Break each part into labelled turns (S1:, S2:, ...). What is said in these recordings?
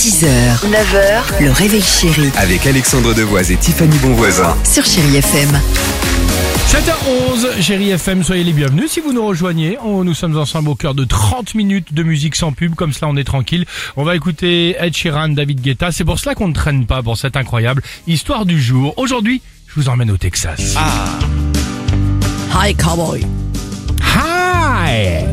S1: 6h, 9h, le réveil chéri
S2: Avec Alexandre Devoise et Tiffany Bonvoisin.
S1: sur Chérie FM.
S3: 7h11, chérie FM, soyez les bienvenus. Si vous nous rejoignez, on- nous sommes ensemble au cœur de 30 minutes de musique sans pub, comme cela on est tranquille. On va écouter Ed Sheeran, David Guetta. C'est pour cela qu'on ne traîne pas pour cette incroyable histoire du jour. Aujourd'hui, je vous emmène au Texas.
S1: Hi, cowboy.
S3: Hi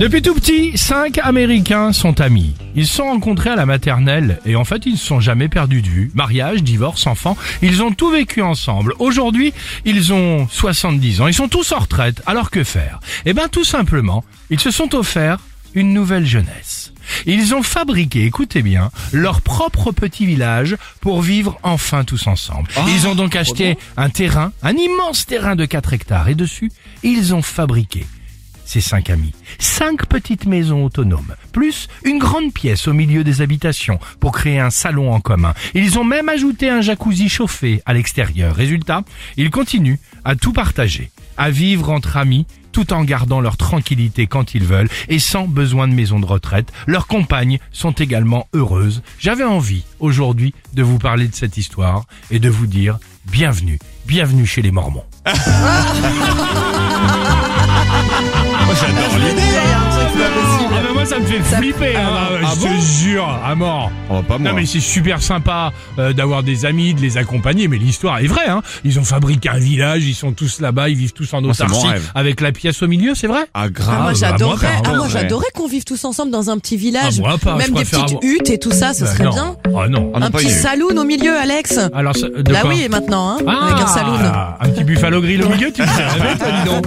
S3: Depuis tout petit, cinq Américains sont amis. Ils se sont rencontrés à la maternelle et en fait ils ne se sont jamais perdus de vue. Mariage, divorce, enfants, ils ont tout vécu ensemble. Aujourd'hui, ils ont 70 ans, ils sont tous en retraite. Alors que faire? Eh bien tout simplement, ils se sont offerts une nouvelle jeunesse. Ils ont fabriqué, écoutez bien, leur propre petit village pour vivre enfin tous ensemble. ils ont donc acheté un terrain, un immense terrain de 4 hectares et dessus, ils ont fabriqué ces cinq amis. Cinq petites maisons autonomes, plus une grande pièce au milieu des habitations pour créer un salon en commun. Ils ont même ajouté un jacuzzi chauffé à l'extérieur. Résultat, ils continuent à tout partager, à vivre entre amis, tout en gardant leur tranquillité quand ils veulent et sans besoin de maison de retraite. Leurs compagnes sont également heureuses. J'avais envie aujourd'hui de vous parler de cette histoire et de vous dire bienvenue, bienvenue chez les Mormons. J'adore l'idée. Ah bah ça me fait flipper, hein.
S4: Ah
S3: je
S4: bon
S3: te jure, à mort.
S4: Oh, pas moi.
S3: Non mais c'est super sympa euh, d'avoir des amis, de les accompagner, mais l'histoire est vraie. Hein. Ils ont fabriqué un village, ils sont tous là-bas, ils vivent tous en autarcie, avec la pièce au milieu, c'est vrai
S4: Ah, grave.
S3: Ah,
S5: moi
S3: bah,
S5: j'adorerais,
S3: moi,
S5: ah,
S3: pardon,
S5: moi
S4: ouais.
S5: j'adorerais qu'on vive tous ensemble dans un petit village,
S3: Ah, moi pas,
S5: même des petites
S3: avoir-
S5: huttes et tout ça, ce
S3: Bah,
S5: serait
S3: non.
S5: bien.
S3: Ah non.
S4: Ah,
S5: un petit saloon au milieu, Alex.
S3: Alors ça- de
S5: Bah
S3: quoi
S5: oui, maintenant, hein,
S3: Ah,
S5: avec un saloon.
S3: Un petit buffalo grill au milieu, tu me dis donc.